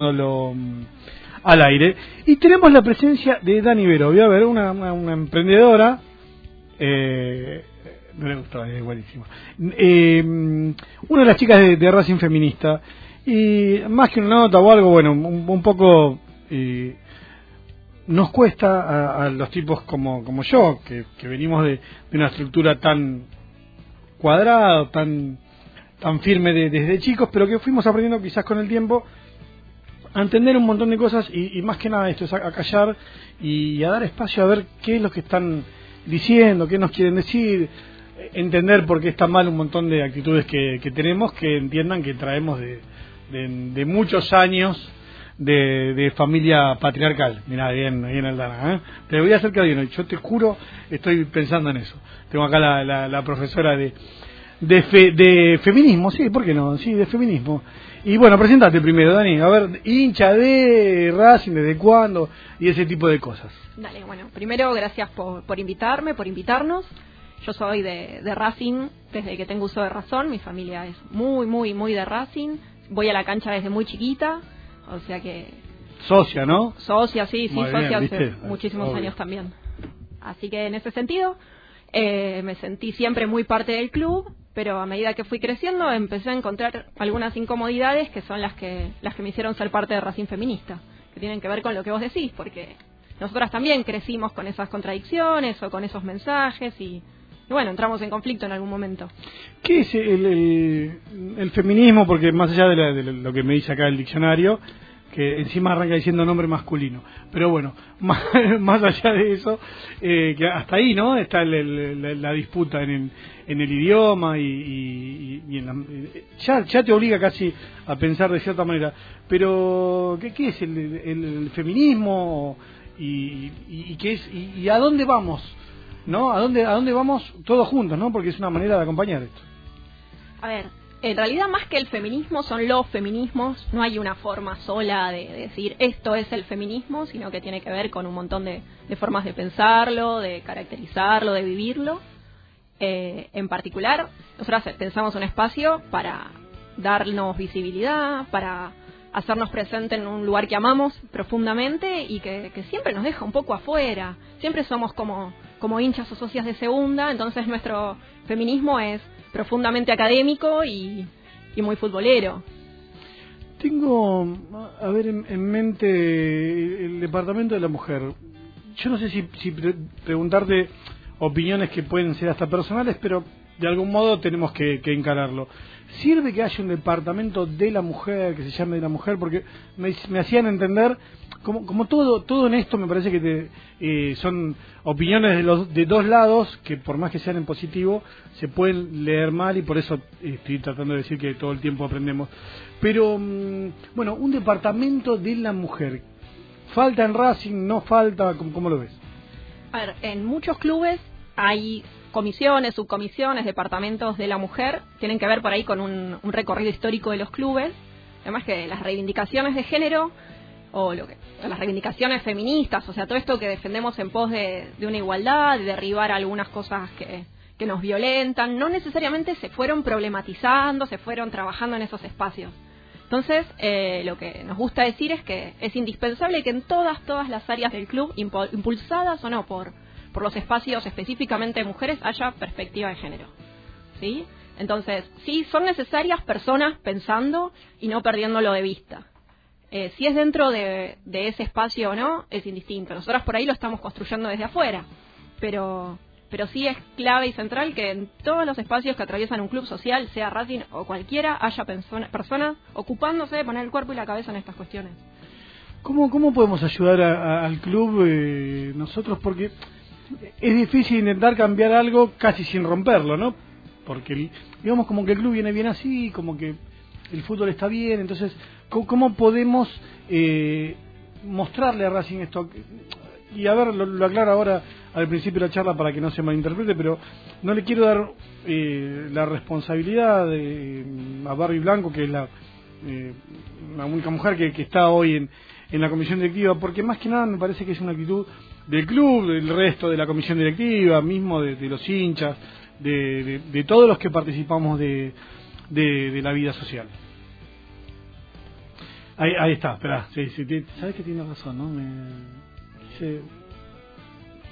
mm, al aire. Y tenemos la presencia de Dani Vero. Voy a ver, una, una, emprendedora. Eh, no le gustó, es buenísimo. Eh, una de las chicas de, Racing Feminista. Y más que una nota o algo, bueno, un, poco. Eh, nos cuesta a, los tipos como, como yo, que, venimos de, una estructura tan cuadrada, tan, tan firme desde chicos, pero que fuimos aprendiendo quizás con el tiempo a entender un montón de cosas y, más que nada esto es a, callar y a dar espacio a ver qué es lo que están diciendo, qué nos quieren decir, entender por qué está mal un montón de actitudes que, tenemos, que entiendan que traemos de, de, muchos años de, familia patriarcal. Mira, bien, bien Aldana. ¿eh? Te voy a acercar bien, yo te juro, estoy pensando en eso. Tengo acá la, la, profesora de, de, de feminismo, sí, ¿por qué no? Sí, de feminismo. Y bueno, presentate primero, Dani. A ver, hincha de Racing, desde cuándo y ese tipo de cosas. Dale, bueno, primero gracias por, por invitarme, por invitarnos. Yo soy de, de, Racing desde que tengo uso de razón. Mi familia es muy, muy, muy de Racing. Voy a la cancha desde muy chiquita. O sea que. Socia, ¿no? Socia, sí, sí, socia hace muchísimos años también. Así que en ese sentido, eh, me sentí siempre muy parte del club pero a medida que fui creciendo empecé a encontrar algunas incomodidades que son las que, las que me hicieron ser parte de Racing Feminista, que tienen que ver con lo que vos decís, porque nosotras también crecimos con esas contradicciones o con esos mensajes y, bueno, entramos en conflicto en algún momento. ¿Qué es el, el, feminismo? Porque más allá de, de, lo que me dice acá el diccionario, que encima arranca diciendo nombre masculino. Pero bueno, más, allá de eso, eh, que hasta ahí, ¿no? Está la, disputa en el, en el idioma y, en la, ya, ya te obliga casi a pensar de cierta manera. Pero, ¿qué, qué es el, feminismo? Y, y, qué es y, a dónde vamos? ¿No? ¿A dónde, ¿A dónde vamos todos juntos, no? Porque es una manera de acompañar esto. A ver, en realidad más que el feminismo son los feminismos, no hay una forma sola de, decir esto es el feminismo, sino que tiene que ver con un montón de, formas de pensarlo, de caracterizarlo, de vivirlo. Eh, en particular, nosotros pensamos un espacio para darnos visibilidad, para hacernos presente en un lugar que amamos profundamente y que, siempre nos deja un poco afuera. Siempre somos como, como hinchas o socias de segunda, entonces nuestro feminismo es profundamente académico y, muy futbolero. Tengo, a ver, en, mente el departamento de la mujer. Yo no sé si, si preguntarte opiniones que pueden ser hasta personales, pero de algún modo tenemos que, encararlo. ¿Sirve que haya un departamento de la mujer, que se llame de la mujer? Porque me, me hacían entender como, como todo, todo en esto me parece que te, eh, son opiniones de, los, de dos lados que por más que sean en positivo se pueden leer mal y por eso estoy tratando de decir que todo el tiempo aprendemos. Pero mm, bueno, un departamento de la mujer, ¿falta en Racing? ¿No falta? ¿Cómo, cómo lo ves? A ver, en muchos clubes hay comisiones, subcomisiones, departamentos de la mujer, tienen que ver por ahí con un, un recorrido histórico de los clubes. Además que las reivindicaciones de género o lo que, las reivindicaciones feministas, o sea, todo esto que defendemos en pos de, una igualdad, de derribar algunas cosas que, que nos violentan, no necesariamente se fueron problematizando, se fueron trabajando en esos espacios. Entonces, eh, lo que nos gusta decir es que es indispensable que en todas, todas las áreas del club, impulsadas o no por, por los espacios específicamente de mujeres, haya perspectiva de género. ¿Sí? Entonces, sí, son necesarias personas pensando y no perdiéndolo de vista. Eh, si es dentro de, ese espacio o no, es indistinto. Nosotros por ahí lo estamos construyendo desde afuera, pero, pero sí es clave y central que en todos los espacios que atraviesan un club social, sea Racing o cualquiera, haya personas ocupándose de poner el cuerpo y la cabeza en estas cuestiones. ¿Cómo, cómo podemos ayudar al club eh, nosotros? Porque es difícil intentar cambiar algo casi sin romperlo, ¿no? Porque digamos como que el club viene bien así, como que el fútbol está bien, entonces, ¿cómo, podemos eh, mostrarle a Racing esto? Y a ver, lo, aclaro ahora al principio de la charla para que no se malinterprete, pero no le quiero dar eh, la responsabilidad de, a Barbie Blanco, que es la, eh, la única mujer que, está hoy en, en la comisión directiva, porque más que nada me parece que es una actitud del club, del resto de la comisión directiva, mismo de, los hinchas, de, de, todos los que participamos de, de, la vida social. Ahí, ahí está, espera. Sí, sí, sabes que tiene razón, ¿no? Me quise,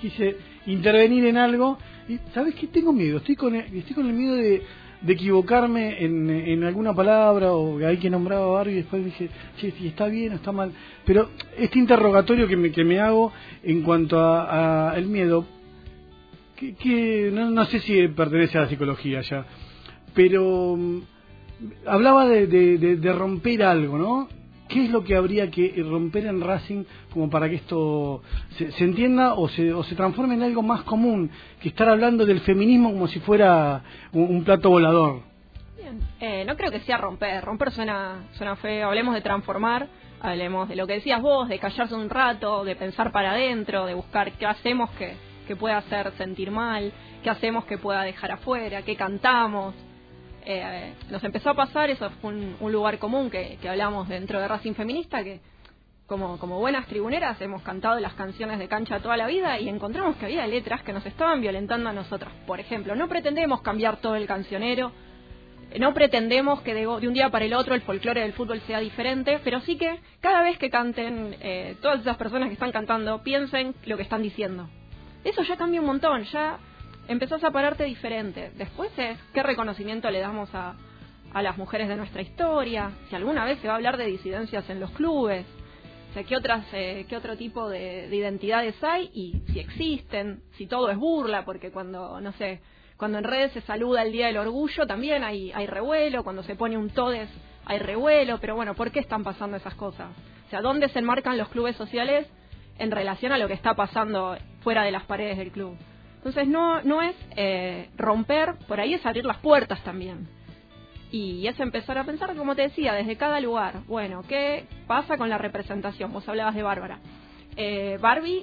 quise intervenir en algo y sabes que tengo miedo. Estoy con el, estoy con el miedo de, de equivocarme en, en alguna palabra o hay que nombrar a Barbie y después dije, che, si está bien o está mal. Pero este interrogatorio que me, que me hago en cuanto a, a el miedo, que, que no, no sé si pertenece a la psicología ya, pero mm, hablaba de, de, romper algo, ¿no? ¿Qué es lo que habría que romper en Racing como para que esto se, entienda o se, o se, transforme en algo más común que estar hablando del feminismo como si fuera un, un plato volador? Bien. Eh, no creo que sea romper. Romper suena, suena feo. Hablemos de transformar. Hablemos de lo que decías vos, de callarse un rato, de pensar para adentro, de buscar qué hacemos que, que pueda hacer sentir mal, qué hacemos que pueda dejar afuera, qué cantamos, eh, nos empezó a pasar, eso fue un, un lugar común que, hablamos dentro de Racing Feminista, que como, buenas tribuneras hemos cantado las canciones de cancha toda la vida y encontramos que había letras que nos estaban violentando a nosotras. Por ejemplo, no pretendemos cambiar todo el cancionero, no pretendemos que de, de un día para el otro el folclore del fútbol sea diferente, pero sí que cada vez que canten, eh, todas esas personas que están cantando piensen lo que están diciendo. Eso ya cambia un montón, ya empezás a pararte diferente. Después es qué reconocimiento le damos a, a las mujeres de nuestra historia, si alguna vez se va a hablar de disidencias en los clubes, o sea, qué, otras, eh, qué otro tipo de, de, identidades hay y si existen, si todo es burla, porque cuando, no sé, cuando en redes se saluda el Día del Orgullo también hay, hay revuelo, cuando se pone un todes hay revuelo, pero bueno, ¿por qué están pasando esas cosas? O sea, ¿dónde se enmarcan los clubes sociales en relación a lo que está pasando fuera de las paredes del club? Entonces no, no es eh, romper, por ahí es abrir las puertas también. Y es empezar a pensar, como te decía, desde cada lugar. Bueno, ¿qué pasa con la representación? Vos hablabas de Bárbara. Eh, Barbie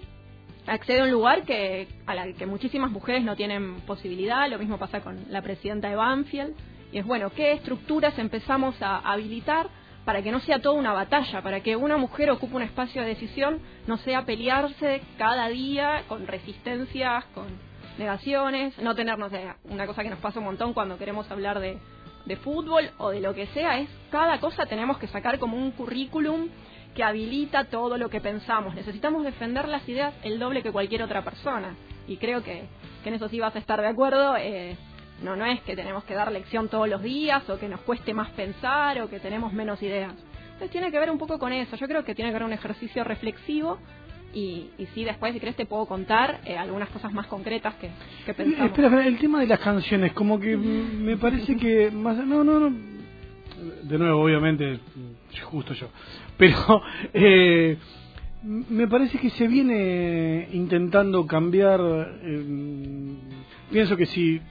accede a un lugar que a la que muchísimas mujeres no tienen posibilidad, lo mismo pasa con la presidenta de Banfield. Y es bueno, ¿qué estructuras empezamos a habilitar para que no sea toda una batalla, para que una mujer ocupe un espacio de decisión, no sea pelearse cada día con resistencias, con negaciones, no tener, no sé, una cosa que nos pasa un montón cuando queremos hablar de, de fútbol o de lo que sea, es cada cosa tenemos que sacar como un currículum que habilita todo lo que pensamos. Necesitamos defender las ideas el doble que cualquier otra persona. Y creo que, que en eso sí vas a estar de acuerdo. Eh, no, no es que tenemos que dar lección todos los días o que nos cueste más pensar o que tenemos menos ideas. Entonces tiene que ver un poco con eso. Yo creo que tiene que ver un ejercicio reflexivo y, y sí, después, si querés, te puedo contar eh, algunas cosas más concretas que, que pensamos. Espera, espera, el tema de las canciones, como que me parece que más... No, no, no. De nuevo, obviamente, justo yo. Pero eh, me parece que se viene intentando cambiar... Eh, pienso que si...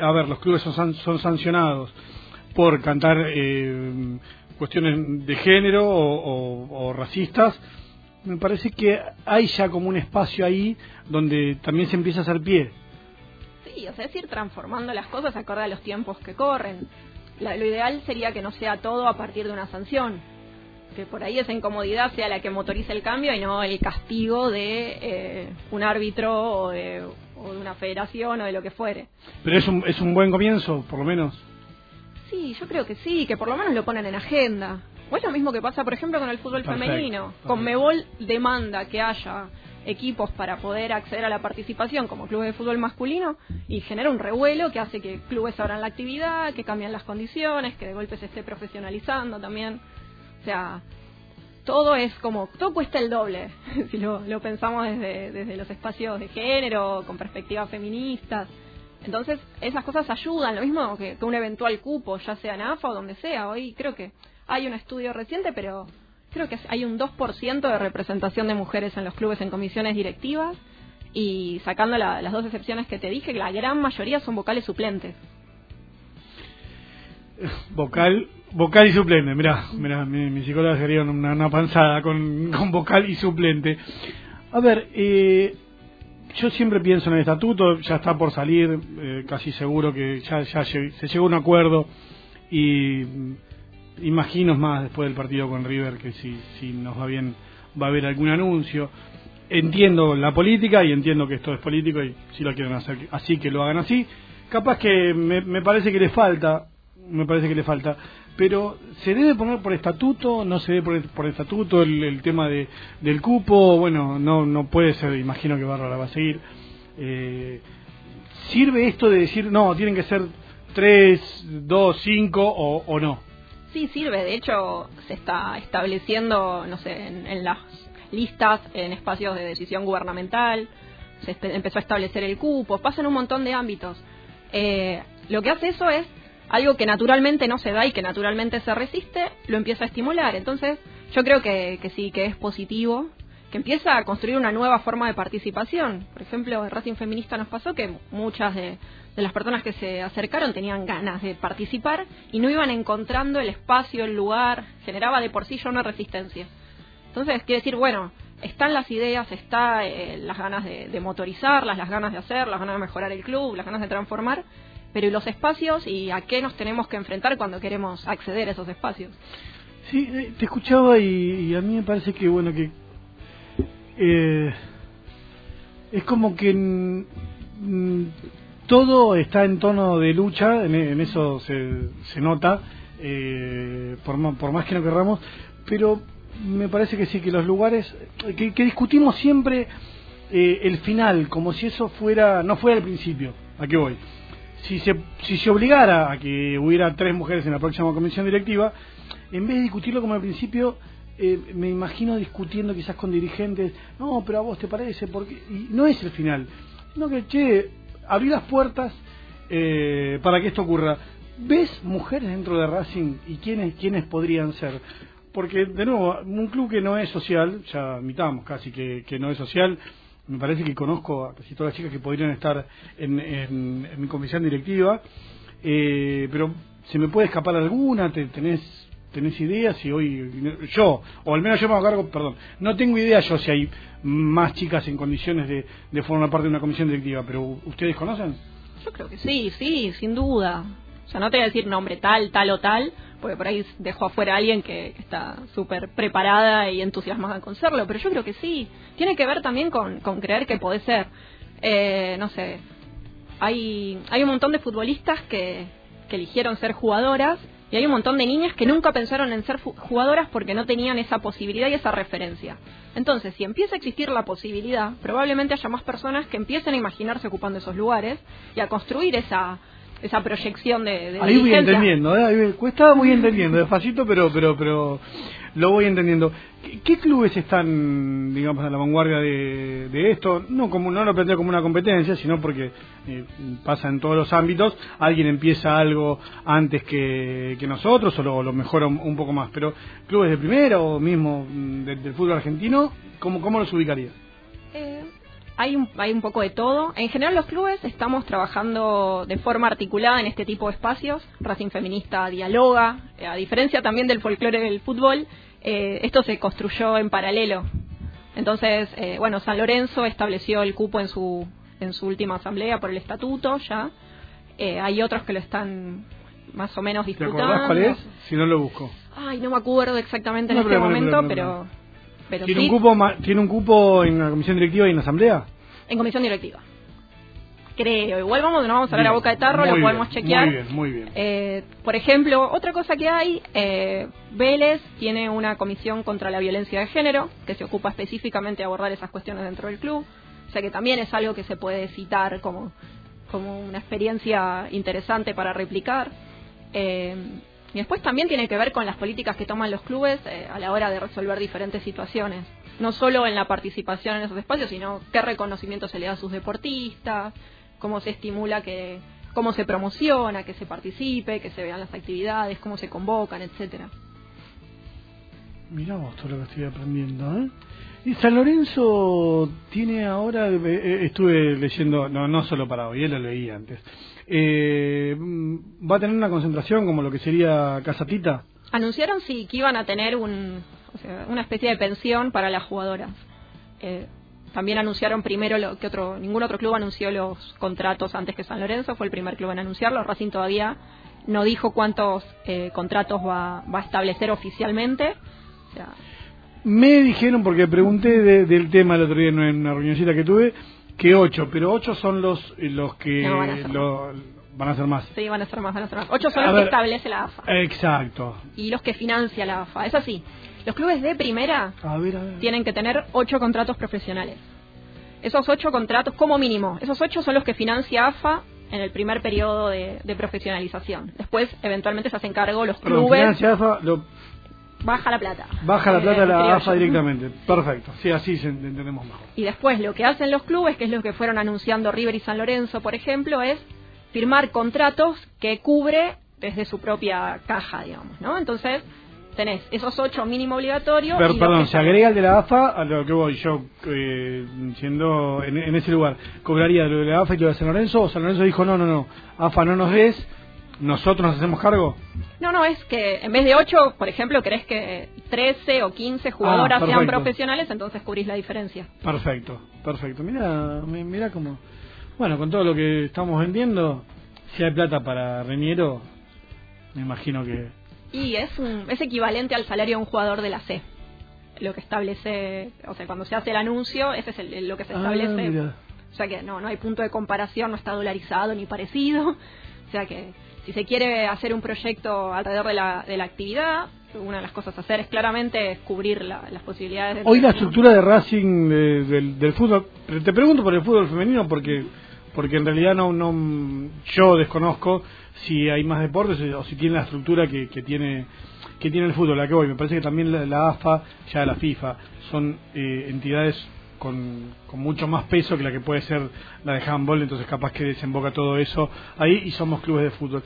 A ver, los clubes son, son sancionados por cantar eh, cuestiones de género o, o, o racistas me parece que hay ya como un espacio ahí donde también se empieza a hacer pie. Sí, o sea, es ir transformando las cosas acorde a los tiempos que corren. La, lo ideal sería que no sea todo a partir de una sanción, que por ahí esa incomodidad sea la que motorice el cambio y no el castigo de eh, un árbitro o de, o de, una federación o de lo que fuere. Pero es un, es un buen comienzo, por lo menos. Sí, yo creo que sí, que por lo menos lo ponen en agenda. O es lo mismo que pasa, por ejemplo, con el fútbol Perfecto. femenino. Con Mebol demanda que haya equipos para poder acceder a la participación como clubes de fútbol masculino y genera un revuelo que hace que clubes abran la actividad, que cambien las condiciones, que de golpe se esté profesionalizando también. O sea, todo es como, todo cuesta el doble, si lo, lo pensamos desde, desde los espacios de género, con perspectivas feministas. Entonces, esas cosas ayudan, lo mismo que, que un eventual cupo, ya sea en AFA o donde sea. Hoy creo que hay un estudio reciente, pero creo que hay un 2% de representación de mujeres en los clubes en comisiones directivas y sacando la, las dos excepciones que te dije, la gran mayoría son vocales suplentes. Vocal, vocal y suplente, mirá, mirá mi, mi psicóloga sería una, una panzada con, con, vocal y suplente. A ver, eh, yo siempre pienso en el estatuto, ya está por salir, eh, casi seguro que ya, ya se llegó a un acuerdo y imagino más después del partido con River que si, si nos va bien va a haber algún anuncio. Entiendo la política y entiendo que esto es político y si lo quieren hacer así, que lo hagan así. Capaz que me, me parece que le falta, me parece que le falta pero ¿se debe poner por estatuto? ¿No se debe poner por estatuto el, tema de, del cupo? Bueno, no, no puede ser, imagino que Barra la va a seguir. Eh, ¿Sirve esto de decir, no, tienen que ser tres, dos, cinco o, no? Sí, sirve. De hecho, se está estableciendo, no sé, en, las listas, en espacios de decisión gubernamental, se empezó a establecer el cupo, pasa en un montón de ámbitos. Eh, lo que hace eso es algo que naturalmente no se da y que naturalmente se resiste, lo empieza a estimular. Entonces, yo creo que, sí, que es positivo, que empieza a construir una nueva forma de participación. Por ejemplo, en Racing Feminista nos pasó que muchas de, las personas que se acercaron tenían ganas de participar y no iban encontrando el espacio, el lugar, generaba de por sí ya una resistencia. Entonces, quiere decir, bueno, están las ideas, está eh, las ganas de, de motorizarlas, las ganas de hacer, las ganas de mejorar el club, las ganas de transformar, pero ¿y los espacios y a qué nos tenemos que enfrentar cuando queremos acceder a esos espacios? Sí, eh, te escuchaba y, a mí me parece que, bueno, que eh, es como que mm, todo está en tono de lucha, en, eso se, se nota, eh, por, por más que no querramos, pero me parece que sí, que los lugares, que, que discutimos siempre el final, como si eso fuera, no fuera el principio, ¿a qué voy? si se, si se obligara a que hubiera tres mujeres en la próxima comisión directiva, en vez de discutirlo como al principio, eh, me imagino discutiendo quizás con dirigentes, no, pero a vos te parece, porque y no es el final, sino que, che, abrí las puertas eh, para que esto ocurra. ¿Ves mujeres dentro de Racing y quiénes, quiénes podrían ser? Porque, de nuevo, un club que no es social, ya admitamos casi que, que no es social, me parece que conozco a casi todas las chicas que podrían estar en, en, mi comisión directiva, eh, pero ¿se me puede escapar alguna? ¿Tenés tenés ideas si hoy yo o al menos yo me hago cargo perdón no tengo idea yo si hay más chicas en condiciones de, de formar parte de una comisión directiva pero ustedes conocen yo creo que sí sí sin duda. O sea no te voy a decir nombre tal tal o tal porque por ahí dejo afuera a alguien que, está súper preparada y entusiasmada con serlo, pero yo creo que sí, tiene que ver también con, creer que puede ser. Eh, no sé, hay, hay un montón de futbolistas que, que eligieron ser jugadoras y hay un montón de niñas que nunca pensaron en ser jugadoras porque no tenían esa posibilidad y esa referencia. Entonces, si empieza a existir la posibilidad, probablemente haya más personas que empiecen a imaginarse ocupando esos lugares y a construir esa esa proyección de, de ahí voy entendiendo ¿eh? cuesta voy entendiendo despacito pero pero pero lo voy entendiendo. ¿Qué, clubes están digamos a la vanguardia de, esto no como no lo planteo como una competencia sino porque eh, pasa en todos los ámbitos. Alguien empieza algo antes que, nosotros o lo, lo un, poco más. Pero clubes de primera o mismo mm, del fútbol argentino cómo cómo los ubicaría eh, hay un, hay un poco de todo. En general los clubes estamos trabajando de forma articulada en este tipo de espacios. Racing Feminista dialoga, eh, a diferencia también del folclore del fútbol, eh, esto se construyó en paralelo. Entonces, eh, bueno, San Lorenzo estableció el cupo en su, en su última asamblea por el estatuto ya. hay otros que lo están más o menos disputando. cuál es? Si no lo busco. Ay, no me acuerdo exactamente en este momento, pero ¿Tiene, un cupo, ¿Tiene un cupo en la comisión directiva y en la asamblea? En comisión directiva. Creo. Igual vamos, no vamos a ver a boca de tarro, lo podemos chequear. Muy bien, muy bien. Eh, por ejemplo, otra cosa que hay, eh, Vélez tiene una comisión contra la violencia de género que se ocupa específicamente de abordar esas cuestiones dentro del club. O sea que también es algo que se puede citar como, como una experiencia interesante para replicar. Eh, y después también tiene que ver con las políticas que toman los clubes eh, a la hora de resolver diferentes situaciones. No solo en la participación en esos espacios, sino qué reconocimiento se le da a sus deportistas, cómo se estimula que, cómo se promociona, que se participe, que se vean las actividades, cómo se convocan, etcétera. Miramos todo lo que estoy aprendiendo, ¿eh? Y San Lorenzo tiene ahora, eh, eh, estuve leyendo, no, no solo para hoy, él lo leí antes, eh, ¿va a tener una concentración como lo que sería Casatita? Anunciaron sí que iban a tener un, una especie de pensión para las jugadoras. También anunciaron primero lo que otro, ningún otro club anunció los contratos antes que San Lorenzo, fue el primer club en anunciarlo. Racing todavía no dijo cuántos contratos va, va a establecer oficialmente. O sea, me dijeron, porque pregunté del tema el otro día en una reunioncita que tuve, que ocho, pero ocho son los, los que... van a ser más. Sí, van a ser más, van a ser más. Ocho son los que establece la AFA. Exacto. Y los que financia la AFA. Es así. Los clubes de primera tienen que tener ocho contratos profesionales. Esos ocho contratos, como mínimo, esos ocho son los que financia AFA en el primer periodo de, profesionalización. Después, eventualmente, se hacen cargo los clubes. Financia AFA, lo... Baja la plata. Baja la plata la AFA directamente. Perfecto. Sí, así entendemos mejor. Y después, lo que hacen los clubes, que es lo que fueron anunciando River y San Lorenzo, por ejemplo, es firmar contratos que cubre desde su propia caja, digamos, ¿no? Entonces, tenés esos ocho mínimo obligatorios. Pero, perdón, se agrega el de la AFA a lo que voy yo, eh, siendo en, ese lugar. ¿Cobraría lo de la AFA y lo de San Lorenzo? ¿O San Lorenzo dijo, no, no, no, AFA no nos des, nosotros nos hacemos cargo? No, no, es que en vez de ocho, por ejemplo, querés que 13 o 15 jugadoras ah, sean profesionales, entonces cubrís la diferencia. Perfecto, perfecto. Mira, mira cómo. Bueno, con todo lo que estamos vendiendo, si hay plata para Reñero, me imagino que y es, es equivalente al salario de un jugador de la C. Lo que establece, o sea, cuando se hace el anuncio, ese es lo que se ah, establece. o sea que no, no hay punto de comparación, no está dolarizado ni parecido. O sea que si se quiere hacer un proyecto alrededor de la, de la actividad, una de las cosas a hacer es claramente cubrir las posibilidades. Hoy la estructura de Racing del, del, fútbol, te pregunto por el fútbol femenino porque porque en realidad no, no yo desconozco si hay más deportes o si tiene la estructura que, que tiene que tiene el fútbol. A que voy, me parece que también la, AFA, ya la FIFA, son eh, entidades con, con, mucho más peso que la que puede ser la de handball, entonces capaz que desemboca todo eso ahí y somos clubes de fútbol.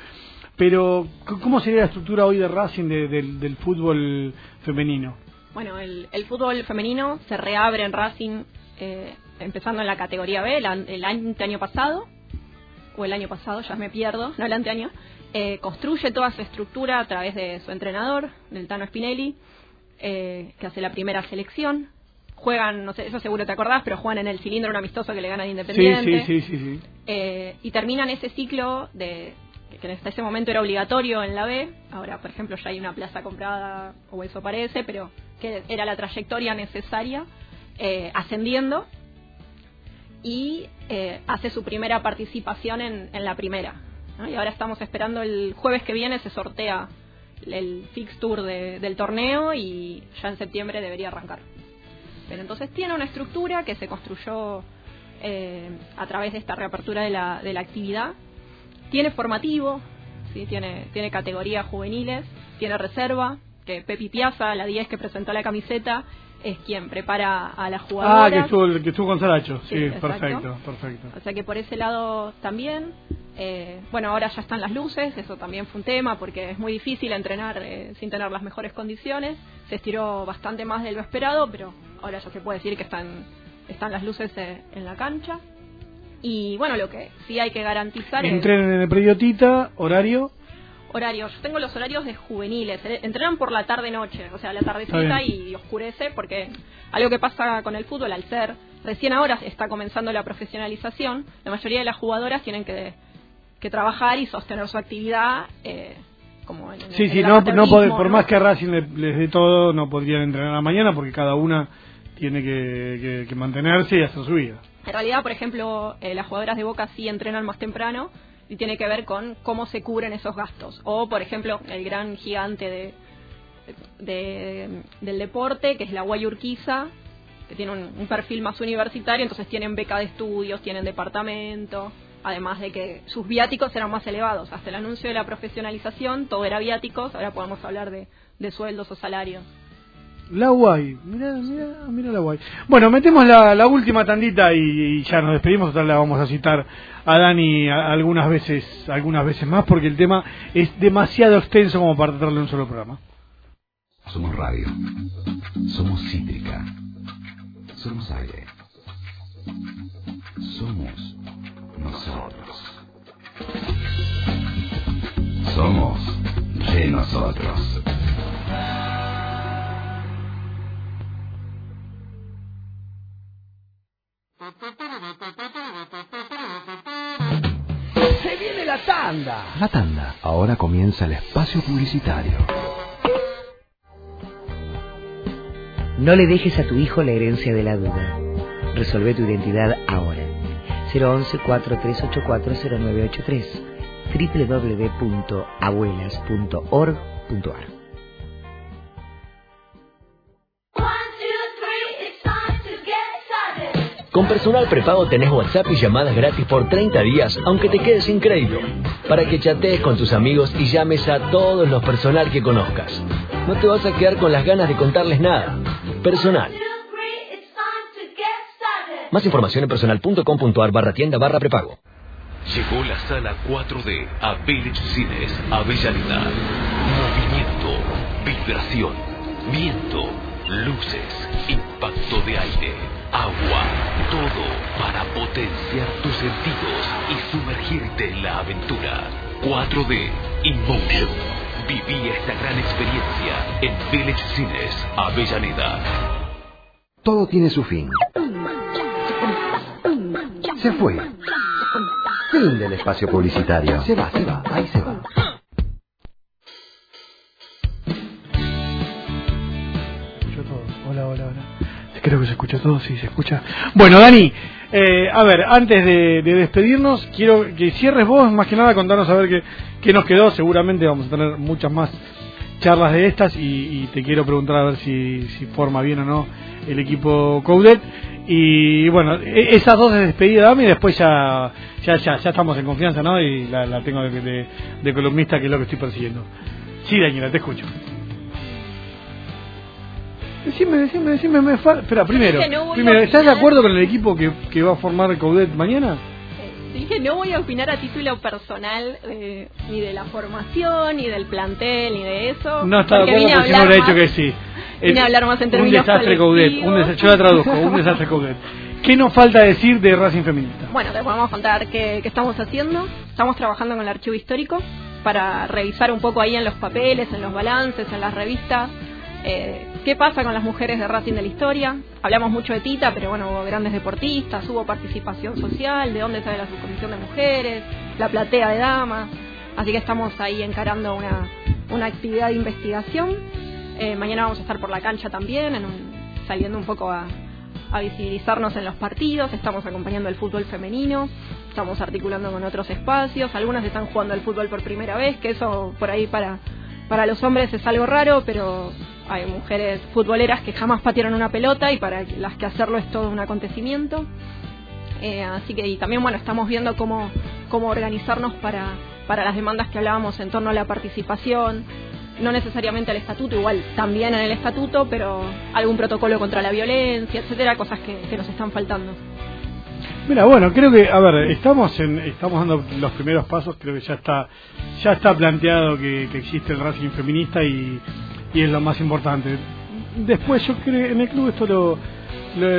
Pero, ¿cómo sería la estructura hoy de Racing del fútbol femenino? Bueno, el, el, fútbol femenino se reabre en Racing eh, empezando en la categoría B el, año pasado, o el año pasado, ya me pierdo, no el anteaño, eh, construye toda su estructura a través de su entrenador, del Tano Spinelli, eh, que hace la primera selección. Juegan, no sé, eso seguro te acordás, pero juegan en el cilindro un amistoso que le gana Independiente. Sí, sí, sí, eh, y terminan ese ciclo de que hasta ese momento era obligatorio en la B, ahora por ejemplo ya hay una plaza comprada o eso parece, pero que era la trayectoria necesaria ascendiendo y eh, hace su primera participación en, la primera. Y ahora estamos esperando el jueves que viene, se sortea el fixture de, del torneo y ya en septiembre debería arrancar. Pero entonces tiene una estructura que se construyó eh, a través de esta reapertura de la, de la actividad. Tiene formativo, ¿sí? tiene, tiene categorías juveniles, tiene reserva, que Pepi Piazza, la 10 que presentó la camiseta, es quien prepara a la jugadora. Ah, que estuvo, que estuvo con Saracho, sí, perfecto, perfecto. O sea que por ese lado también. Eh, bueno, ahora ya están las luces, eso también fue un tema porque es muy difícil entrenar eh, sin tener las mejores condiciones. Se estiró bastante más de lo esperado, pero ahora ya se puede decir que están, están las luces eh, en la cancha. Y bueno, lo que sí hay que garantizar Entrenen en el periodita, horario horarios. Yo tengo los horarios de juveniles. Eh, entrenan por la tarde-noche, o sea, la tardecita y oscurece, porque algo que pasa con el fútbol, al ser recién ahora está comenzando la profesionalización, la mayoría de las jugadoras tienen que, que trabajar y sostener su actividad. Eh, como en, sí, sí, no, no por más que Racing les, dé todo, no podrían entrenar a la mañana porque cada una tiene que, que, mantenerse y hacer su vida. En realidad, por ejemplo, eh, las jugadoras de Boca sí entrenan más temprano, y tiene que ver con cómo se cubren esos gastos. O, por ejemplo, el gran gigante de, del deporte, que es la Guayurquiza, que tiene un, perfil más universitario, entonces tienen beca de estudios, tienen departamento, además de que sus viáticos eran más elevados. Hasta el anuncio de la profesionalización, todo era viáticos, ahora podemos hablar de, de sueldos o salarios. La guay, mira, mira, mira la guay. Bueno, metemos la, última tandita y, ya nos despedimos, total la vamos a citar a Dani algunas veces, algunas veces más porque el tema es demasiado extenso como para tratarlo en un solo programa. Somos radio, somos cítrica, somos aire, somos nosotros. Somos de nosotros. Tanda. La tanda. Ahora comienza el espacio publicitario. No le dejes a tu hijo la herencia de la duda. Resolve tu identidad ahora. 011-4384-0983. www.abuelas.org.ar. Con Personal Prepago tenés WhatsApp y llamadas gratis por 30 días, aunque te quedes sin crédito, para que chatees con tus amigos y llames a todos los personal que conozcas. No te vas a quedar con las ganas de contarles nada. Personal. Más información en personal.com.ar barra tienda barra prepago. Llegó la sala 4D a Village Cines Avellaneda. Movimiento, vibración, viento, luces, impacto de aire, agua, todo para potenciar tus sentidos y sumergirte en la aventura. 4D Emotion. Viví esta gran experiencia en Village Cines Avellaneda. Todo tiene su fin. Se fue. Fin del espacio publicitario. Se va, se va, ahí se va. Creo que se escucha todo, sí, se escucha. Bueno, Dani, eh, a ver, antes de, de despedirnos, quiero que cierres vos, más que nada, contarnos a ver qué, qué nos quedó. Seguramente vamos a tener muchas más charlas de estas y, te quiero preguntar a ver si, si forma bien o no el equipo Coudet. Y bueno, e- esas dos de despedida, Dami, después ya, ya, ya, ya estamos en confianza, ¿no? Y la, la tengo de, de- de columnista, que es lo que estoy persiguiendo. Sí, Daniela, te escucho. Decime, decime, decime, me falta. Espera, primero, no primero, ¿estás de acuerdo con el equipo que, que va a formar Coudet mañana? Dije, no voy a opinar a título personal eh, ni de la formación, ni del plantel, ni de eso. No está de acuerdo vine porque no hubiera dicho que sí. vine Eh, a hablar más en Un términos desastre Coudet, un desastre, yo la traduzco, un desastre Coudet. ¿Qué nos falta decir de Racing Feminista? Bueno, te podemos contar qué, qué estamos haciendo. Estamos trabajando con el archivo histórico para revisar un poco ahí en los papeles, en los balances, en las revistas. eh, ¿Qué pasa con las mujeres de Racing de la historia? Hablamos mucho de Tita, pero bueno, hubo grandes deportistas, hubo participación social, de dónde sale la subcomisión de mujeres, la platea de damas. Así que estamos ahí encarando una, una actividad de investigación. Eh, mañana vamos a estar por la cancha también, en un- saliendo un poco a, a visibilizarnos en los partidos, estamos acompañando el fútbol femenino, estamos articulando con otros espacios, algunas están jugando al fútbol por primera vez, que eso por ahí para, para los hombres es algo raro, pero hay mujeres futboleras que jamás patearon una pelota y para las que hacerlo es todo un acontecimiento. Eh, así que y también bueno estamos viendo cómo, cómo organizarnos para, para las demandas que hablábamos en torno a la participación, no necesariamente al estatuto, igual también en el estatuto, pero algún protocolo contra la violencia, etcétera, cosas que, nos están faltando. Mira, bueno, creo que, a ver, estamos en, estamos dando los primeros pasos, creo que ya está, ya está planteado que, que existe el Racing feminista y, y es lo más importante. Después yo creo en el club esto lo,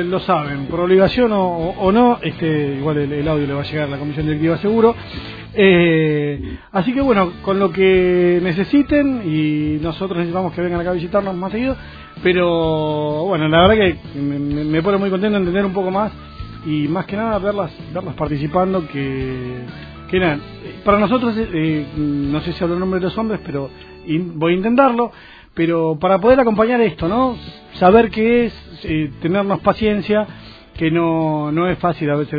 lo, saben, por obligación o, o no, este, igual el, el audio le va a llegar a la comisión directiva seguro. Eh, así que bueno, con lo que necesiten y nosotros necesitamos que vengan acá a visitarnos más seguido, pero bueno, la verdad que me, me- pone muy contento entender un poco más y más que nada verlas verlas participando que que nada, para nosotros eh, no sé si hablo en nombre de los hombres pero voy a intentarlo pero para poder acompañar esto no saber qué es eh, tenernos paciencia que no no es fácil a veces